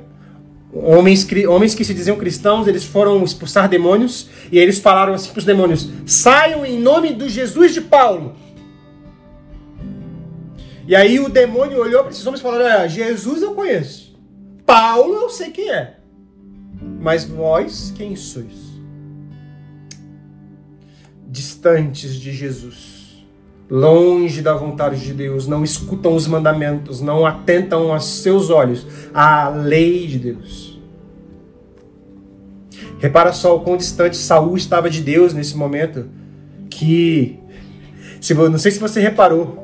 Homens, homens que se diziam cristãos, eles foram expulsar demônios e eles falaram assim para os demônios: saiam em nome do Jesus de Paulo. E aí o demônio olhou para esses homens e falou: Jesus eu conheço, Paulo eu sei quem é, mas vós quem sois? Distantes de Jesus, longe da vontade de Deus, não escutam os mandamentos, não atentam aos seus olhos à lei de Deus Repara só o quão distante Saul estava de Deus nesse momento. Que. Se, não sei se você reparou,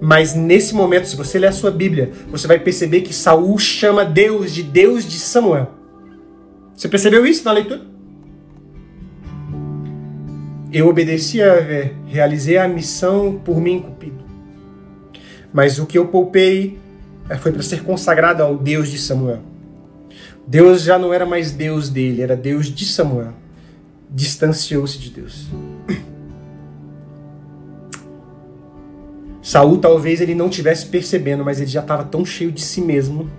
mas nesse momento, se você ler a sua Bíblia, você vai perceber que Saul chama Deus de Deus de Samuel. Você percebeu isso na leitura? Eu obedeci a realizei a missão por mim incumbido. Mas o que eu poupei eh, foi para ser consagrado ao Deus de Samuel. Deus já não era mais Deus dele, era Deus de Samuel. Distanciou-se de Deus. Saul talvez ele não tivesse percebendo, mas ele já estava tão cheio de si mesmo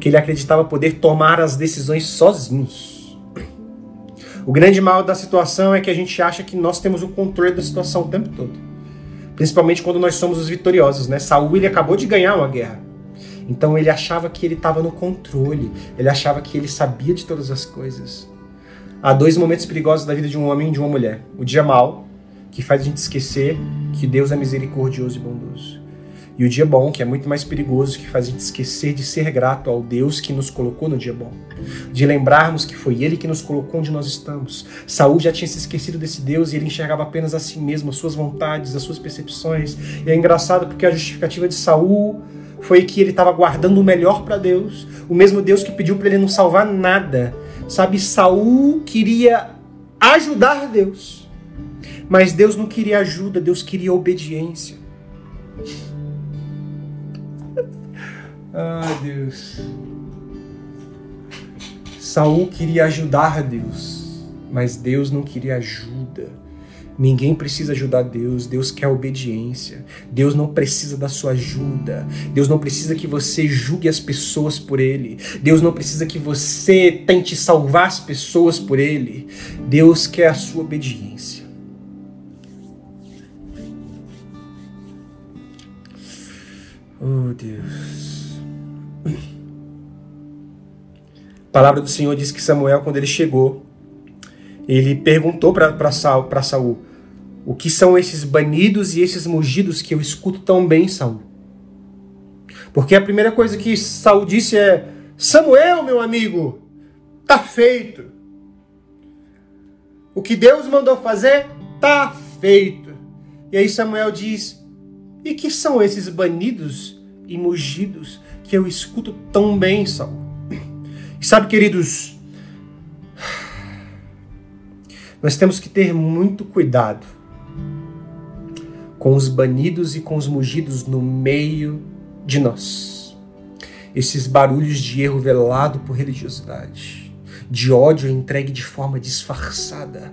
que ele acreditava poder tomar as decisões sozinhos. O grande mal da situação é que a gente acha que nós temos o controle da situação o tempo todo. Principalmente quando nós somos os vitoriosos, né? Saul ele acabou de ganhar uma guerra. Então ele achava que ele estava no controle, ele achava que ele sabia de todas as coisas. Há dois momentos perigosos da vida de um homem e de uma mulher: o dia mal, que faz a gente esquecer que Deus é misericordioso e bondoso. E o dia bom, que é muito mais perigoso, que faz a gente esquecer de ser grato ao Deus que nos colocou no dia bom. De lembrarmos que foi Ele que nos colocou onde nós estamos. Saul já tinha se esquecido desse Deus e ele enxergava apenas a si mesmo, as suas vontades, as suas percepções. E é engraçado porque a justificativa de Saul foi que ele estava guardando o melhor para Deus, o mesmo Deus que pediu para ele não salvar nada. Sabe, Saul queria ajudar Deus, mas Deus não queria ajuda, Deus queria obediência. Ah, Deus. Saul queria ajudar Deus, mas Deus não queria ajuda. Ninguém precisa ajudar Deus, Deus quer obediência. Deus não precisa da sua ajuda. Deus não precisa que você julgue as pessoas por Ele. Deus não precisa que você tente salvar as pessoas por Ele. Deus quer a sua obediência. Oh Deus. A palavra do Senhor diz que Samuel, quando ele chegou, ele perguntou para Saul: O que são esses banidos e esses mugidos que eu escuto tão bem, Saul? Porque a primeira coisa que Saul disse é: Samuel, meu amigo, tá feito. O que Deus mandou fazer tá feito. E aí Samuel diz: E que são esses banidos e mugidos que eu escuto tão bem, Saul? E sabe, queridos, nós temos que ter muito cuidado com os banidos e com os mugidos no meio de nós. Esses barulhos de erro velado por religiosidade, de ódio entregue de forma disfarçada.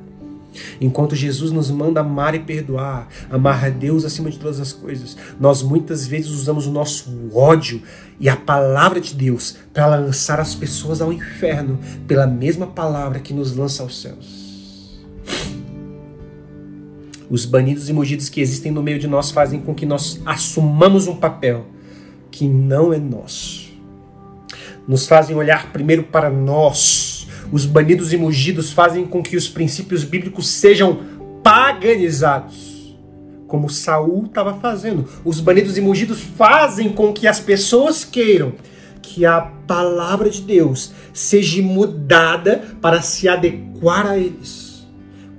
Enquanto Jesus nos manda amar e perdoar, amar a Deus acima de todas as coisas, nós muitas vezes usamos o nosso ódio e a palavra de Deus para lançar as pessoas ao inferno, pela mesma palavra que nos lança aos céus. Os banidos e mugidos que existem no meio de nós fazem com que nós assumamos um papel que não é nosso. Nos fazem olhar primeiro para nós. Os banidos e mugidos fazem com que os princípios bíblicos sejam paganizados, como Saul estava fazendo. Os banidos e mugidos fazem com que as pessoas queiram que a palavra de Deus seja mudada para se adequar a eles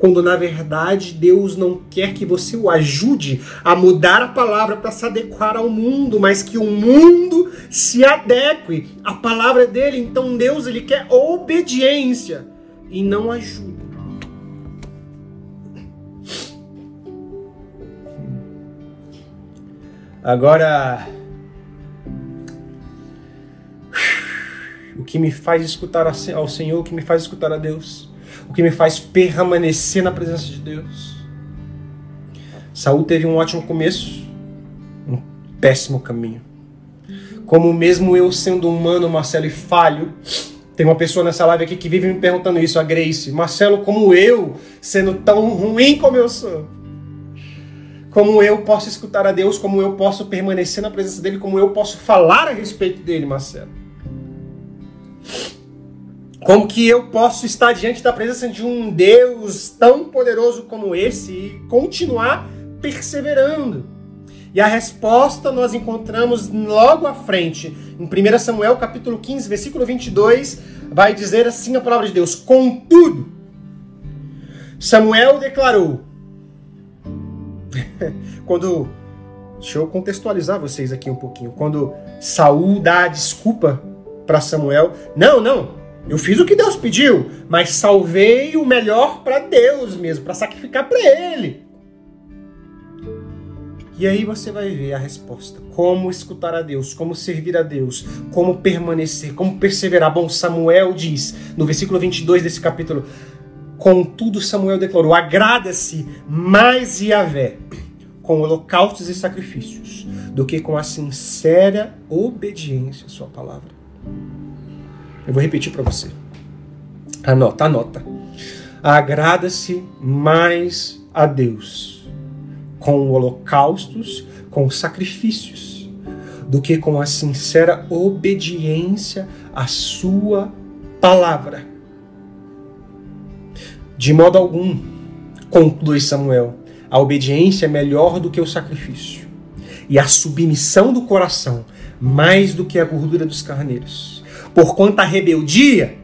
quando na verdade Deus não quer que você o ajude a mudar a palavra para se adequar ao mundo, mas que o mundo se adeque à palavra dele. Então Deus ele quer obediência e não ajuda. Agora, o que me faz escutar ao Senhor, o que me faz escutar a Deus, o que me faz permanecer na presença de Deus. Saul teve um ótimo começo, um péssimo caminho. Como mesmo eu sendo humano, Marcelo, e falho, tem uma pessoa nessa live aqui que vive me perguntando isso, a Grace. Marcelo, como eu, sendo tão ruim como eu sou, como eu posso escutar a Deus, como eu posso permanecer na presença dele, como eu posso falar a respeito dele, Marcelo. Como que eu posso estar diante da presença de um Deus tão poderoso como esse e continuar perseverando? E a resposta nós encontramos logo à frente, em 1 Samuel capítulo 15, versículo 22, vai dizer assim a palavra de Deus: Contudo, Samuel declarou, quando Deixa eu contextualizar vocês aqui um pouquinho. Quando Saul dá a desculpa para Samuel, não, não, eu fiz o que Deus pediu, mas salvei o melhor para Deus mesmo, para sacrificar para Ele. E aí você vai ver a resposta. Como escutar a Deus, como servir a Deus, como permanecer, como perseverar. Bom, Samuel diz, no versículo 22 desse capítulo, Contudo, Samuel declarou: agrada-se mais Yahvé com holocaustos e sacrifícios do que com a sincera obediência à sua palavra. Eu vou repetir para você. Anota, anota. Agrada-se mais a Deus com holocaustos, com sacrifícios, do que com a sincera obediência à sua palavra. De modo algum, conclui Samuel, a obediência é melhor do que o sacrifício, e a submissão do coração mais do que a gordura dos carneiros Porquanto a rebeldia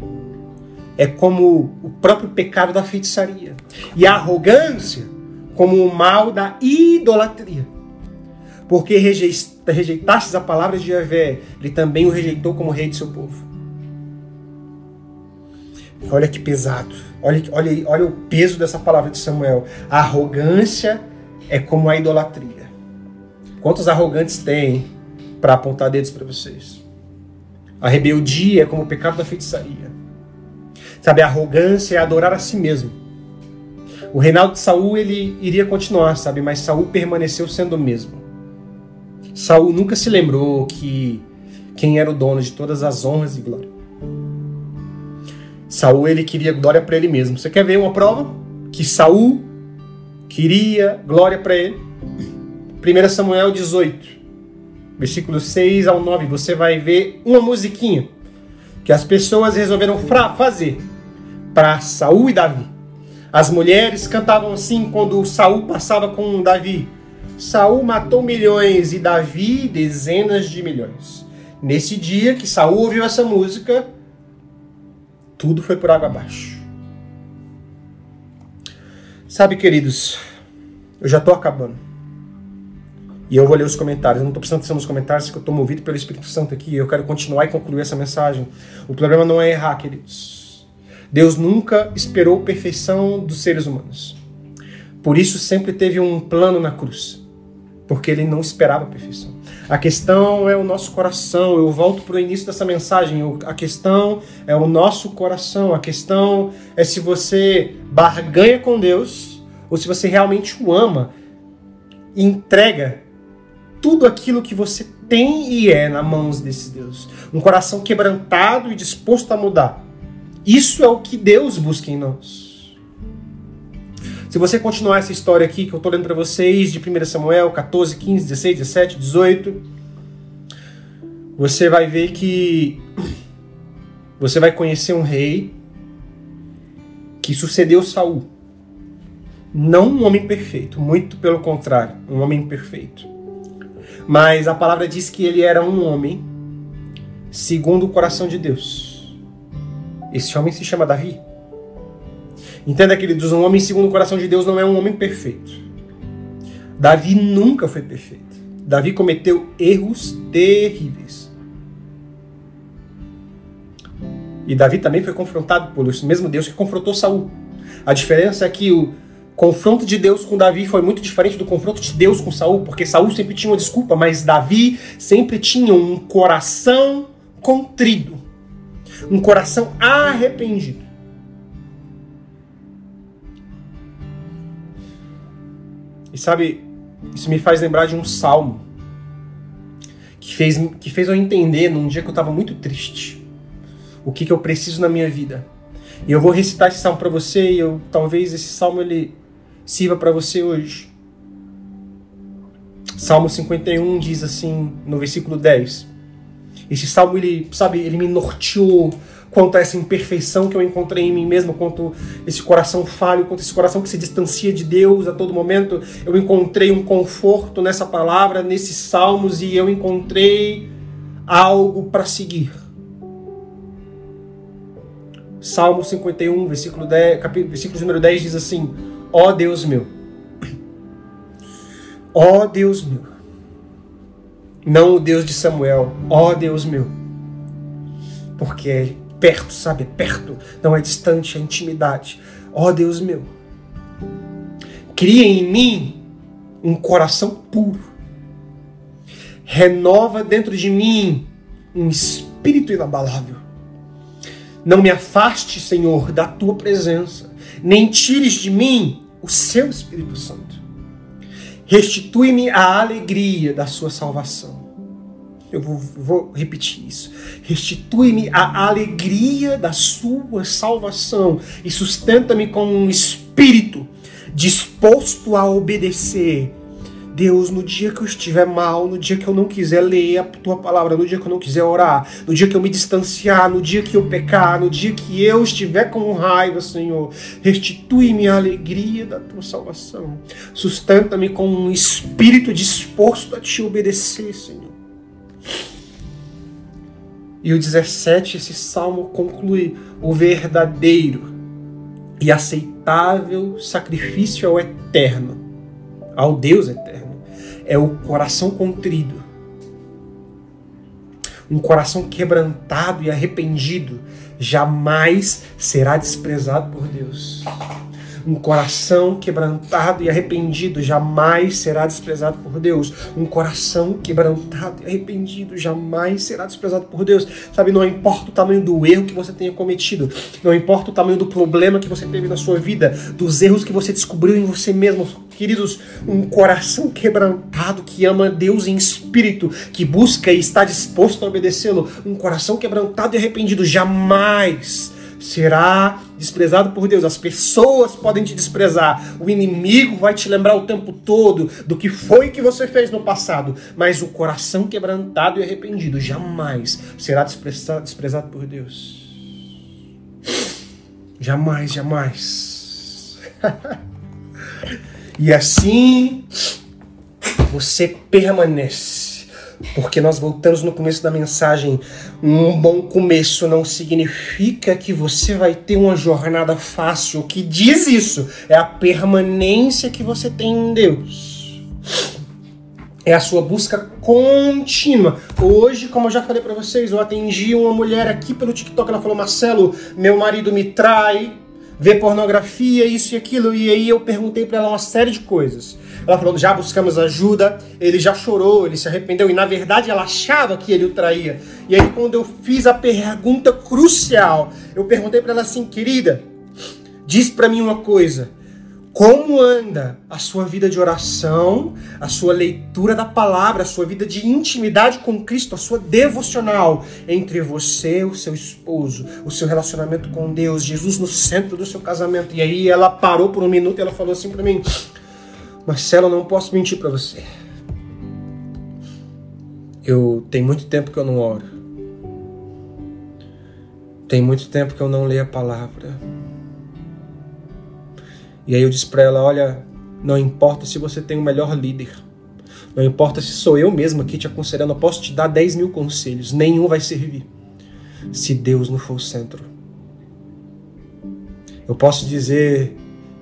é como o próprio pecado da feitiçaria, e a arrogância como o mal da idolatria. Porque rejeitastes a palavra de Javé, ele também o rejeitou como rei de seu povo. Olha que pesado. Olha, olha, olha o peso dessa palavra de Samuel. A arrogância é como a idolatria. Quantos arrogantes tem para apontar dedos para vocês? A rebeldia é como o pecado da feitiçaria. Sabe, a arrogância é adorar a si mesmo. O reinado de Saul ele iria continuar, sabe, mas Saul permaneceu sendo o mesmo. Saul nunca se lembrou que quem era o dono de todas as honras e glória. Saul ele queria glória para ele mesmo. Você quer ver uma prova que Saul queria glória para ele? 1 Samuel 18 versículos 6 ao 9, você vai ver uma musiquinha que as pessoas resolveram fazer para Saul e Davi. As mulheres cantavam assim quando Saul passava com Davi. Saul matou milhões e Davi dezenas de milhões. Nesse dia que Saul ouviu essa música, tudo foi por água abaixo. Sabe, queridos, eu já estou acabando. E eu vou ler os comentários. Eu não estou prestando atenção nos comentários, porque eu estou movido pelo Espírito Santo aqui. Eu quero continuar e concluir essa mensagem. O problema não é errar, queridos. Deus nunca esperou perfeição dos seres humanos. Por isso sempre teve um plano na cruz. Porque ele não esperava a perfeição. A questão é o nosso coração. Eu volto para o início dessa mensagem. A questão é o nosso coração. A questão é se você barganha com Deus ou se você realmente o ama e entrega tudo aquilo que você tem e é na mãos desse Deus. Um coração quebrantado e disposto a mudar. Isso é o que Deus busca em nós. Se você continuar essa história aqui que eu estou lendo para vocês, de 1 Samuel 14, 15, 16, 17, 18, você vai ver que você vai conhecer um rei que sucedeu Saul. Não um homem perfeito, muito pelo contrário, um homem perfeito. Mas a palavra diz que ele era um homem segundo o coração de Deus. Esse homem se chama Davi. Entenda, queridos, um homem segundo o coração de Deus não é um homem perfeito. Davi nunca foi perfeito. Davi cometeu erros terríveis. E Davi também foi confrontado esse mesmo Deus que confrontou Saul. A diferença é que o confronto de Deus com Davi foi muito diferente do confronto de Deus com Saul, porque Saul sempre tinha uma desculpa, mas Davi sempre tinha um coração contrido, um coração arrependido. E sabe, isso me faz lembrar de um salmo que fez, que fez eu entender num dia que eu estava muito triste o que, que eu preciso na minha vida. E eu vou recitar esse salmo para você e eu, talvez esse salmo ele sirva para você hoje. Salmo 51 diz assim, no versículo 10. Esse salmo, ele, sabe, ele me norteou quanto a essa imperfeição que eu encontrei em mim mesmo, quanto esse coração falho, quanto esse coração que se distancia de Deus a todo momento. Eu encontrei um conforto nessa palavra, nesses salmos, e eu encontrei algo para seguir. Salmo 51, versículo, 10, capítulo, versículo número 10 diz assim: Ó oh Deus meu, ó oh Deus meu, não o Deus de Samuel, ó oh Deus meu, porque perto, sabe? Perto, não é distante, é intimidade. Ó Deus meu, cria em mim um coração puro. Renova dentro de mim um espírito inabalável. Não me afaste, Senhor, da tua presença, nem tires de mim o seu Espírito Santo. Restitui-me a alegria da sua salvação eu vou, vou repetir isso. Restitui-me a alegria da sua salvação e sustenta-me com um espírito disposto a obedecer. Deus, no dia que eu estiver mal, no dia que eu não quiser ler a tua palavra, no dia que eu não quiser orar, no dia que eu me distanciar, no dia que eu pecar, no dia que eu estiver com raiva, Senhor, restitui-me a alegria da tua salvação. Sustenta-me com um espírito disposto a te obedecer, Senhor. E o 17, esse salmo conclui: o verdadeiro e aceitável sacrifício ao eterno, ao Deus eterno, é o coração contrido. Um coração quebrantado e arrependido jamais será desprezado por Deus. Um coração quebrantado e arrependido jamais será desprezado por Deus. Um coração quebrantado e arrependido jamais será desprezado por Deus. Sabe, não importa o tamanho do erro que você tenha cometido, não importa o tamanho do problema que você teve na sua vida, dos erros que você descobriu em você mesmo. Queridos, um coração quebrantado que ama Deus em espírito, que busca e está disposto a obedecê-lo, um coração quebrantado e arrependido jamais será desprezado por Deus. As pessoas podem te desprezar. O inimigo vai te lembrar o tempo todo do que foi que você fez no passado. Mas o coração quebrantado e arrependido jamais será desprezado, desprezado por Deus. Jamais, jamais. e assim você permanece Porque nós voltamos no começo da mensagem. Um bom começo não significa que você vai ter uma jornada fácil. O que diz isso é a permanência que você tem em Deus. É a sua busca contínua. Hoje, como eu já falei para vocês, eu atendi uma mulher aqui pelo TikTok. Ela falou: Marcelo, meu marido me trai, vê pornografia, isso e aquilo. E aí eu perguntei para ela uma série de coisas. Ela falou: já buscamos ajuda, ele já chorou, ele se arrependeu, e na verdade ela achava que ele o traía. E aí, quando eu fiz a pergunta crucial, eu perguntei para ela assim: querida, diz para mim uma coisa. Como anda a sua vida de oração, a sua leitura da palavra, a sua vida de intimidade com Cristo, a sua devocional entre você, o seu esposo, o seu relacionamento com Deus, Jesus no centro do seu casamento? E aí ela parou por um minuto e ela falou assim para mim: Marcelo, não posso mentir para você. Eu tem muito tempo que eu não oro. Tem muito tempo que eu não leio a palavra. E aí eu disse para ela, olha, não importa se você tem o melhor líder. Não importa se sou eu mesmo aqui te aconselhando, eu posso te dar 10 mil conselhos, nenhum vai servir. Se Deus não for o centro. Eu posso dizer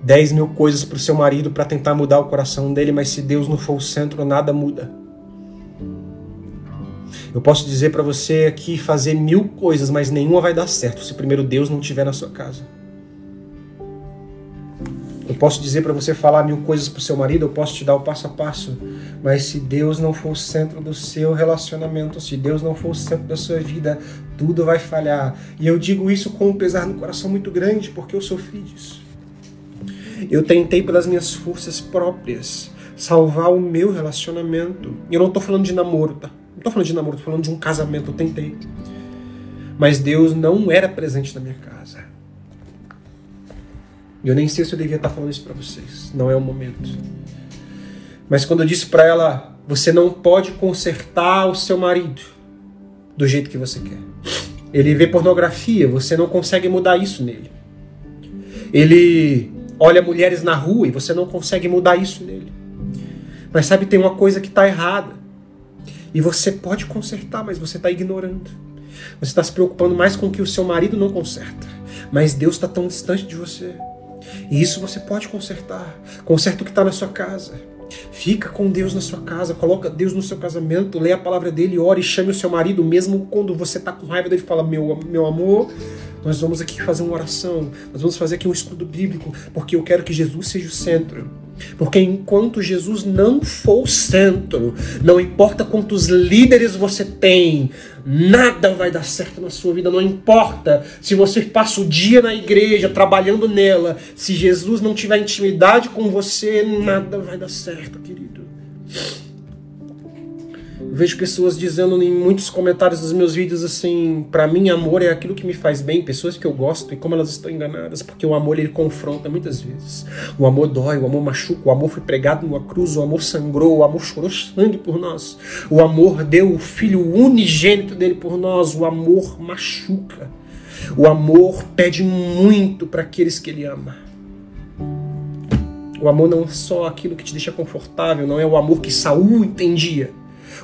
10 mil coisas para o seu marido para tentar mudar o coração dele, mas se Deus não for o centro, nada muda. Eu posso dizer para você aqui fazer mil coisas, mas nenhuma vai dar certo se primeiro Deus não estiver na sua casa. Eu posso dizer para você falar mil coisas para o seu marido, eu posso te dar o passo a passo, mas se Deus não for o centro do seu relacionamento, se Deus não for o centro da sua vida, tudo vai falhar. E eu digo isso com um pesar no coração muito grande, porque eu sofri disso. Eu tentei pelas minhas forças próprias salvar o meu relacionamento. E eu não estou falando de namoro, tá? Não estou falando de namoro, estou falando de um casamento. Eu tentei. Mas Deus não era presente na minha casa. Eu nem sei se eu devia estar falando isso para vocês. Não é o momento. Mas quando eu disse para ela, você não pode consertar o seu marido do jeito que você quer. Ele vê pornografia, você não consegue mudar isso nele. Ele olha mulheres na rua e você não consegue mudar isso nele. Mas sabe, tem uma coisa que está errada. E você pode consertar, mas você está ignorando. Você está se preocupando mais com o que o seu marido não conserta. Mas Deus está tão distante de você. E isso você pode consertar. Conserta o que está na sua casa. Fica com Deus na sua casa, coloca Deus no seu casamento, lê a palavra dele, ore e chame o seu marido, mesmo quando você está com raiva dele, fala: Meu, meu amor, nós vamos aqui fazer uma oração, nós vamos fazer aqui um estudo bíblico, porque eu quero que Jesus seja o centro. Porque enquanto Jesus não for o centro, não importa quantos líderes você tem, nada vai dar certo na sua vida. Não importa se você passa o dia na igreja trabalhando nela, se Jesus não tiver intimidade com você, nada vai dar certo, querido vejo pessoas dizendo em muitos comentários dos meus vídeos assim, para mim amor é aquilo que me faz bem, pessoas que eu gosto e como elas estão enganadas, porque o amor ele confronta muitas vezes. O amor dói, o amor machuca, o amor foi pregado numa cruz, o amor sangrou, o amor chorou sangue por nós. O amor deu o filho unigênito dele por nós, o amor machuca. O amor pede muito para aqueles que ele ama. O amor não é só aquilo que te deixa confortável, não é o amor que Saul entendia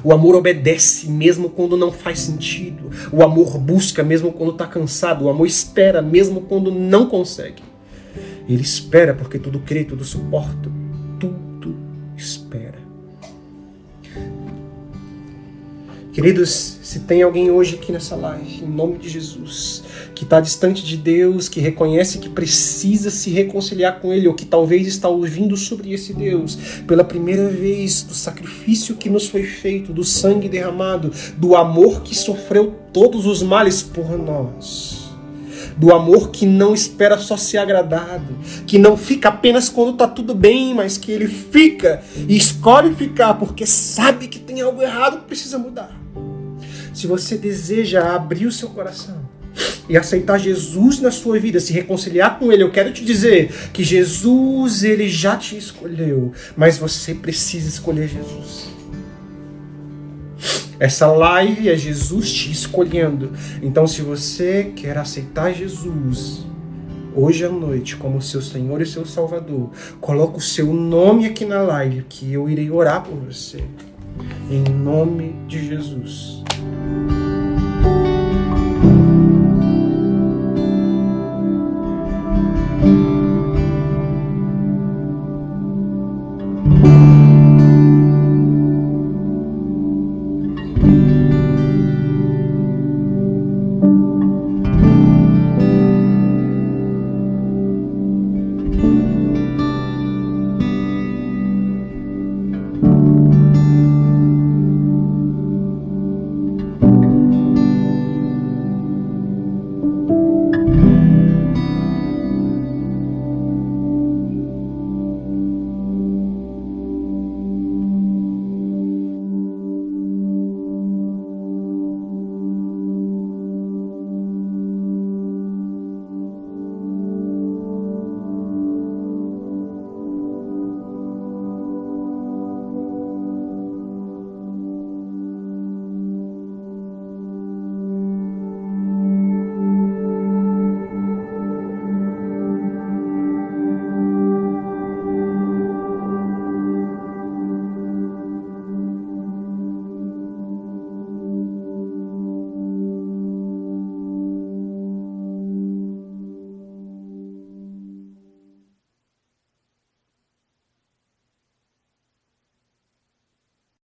o amor obedece mesmo quando não faz sentido. O amor busca mesmo quando está cansado. O amor espera mesmo quando não consegue. Ele espera porque tudo crê, tudo suporta, tudo espera. Queridos, se tem alguém hoje aqui nessa live, em nome de Jesus, que está distante de Deus, que reconhece que precisa se reconciliar com Ele, ou que talvez está ouvindo sobre esse Deus pela primeira vez, do sacrifício que nos foi feito, do sangue derramado, do amor que sofreu todos os males por nós do amor que não espera só ser agradado, que não fica apenas quando está tudo bem, mas que ele fica e escolhe ficar porque sabe que tem algo errado que precisa mudar. Se você deseja abrir o seu coração e aceitar Jesus na sua vida, se reconciliar com Ele, eu quero te dizer que Jesus, Ele já te escolheu, mas você precisa escolher Jesus. Essa live é Jesus te escolhendo. Então, se você quer aceitar Jesus hoje à noite como seu Senhor e seu Salvador, coloca o seu nome aqui na live que eu irei orar por você. Em nome de Jesus.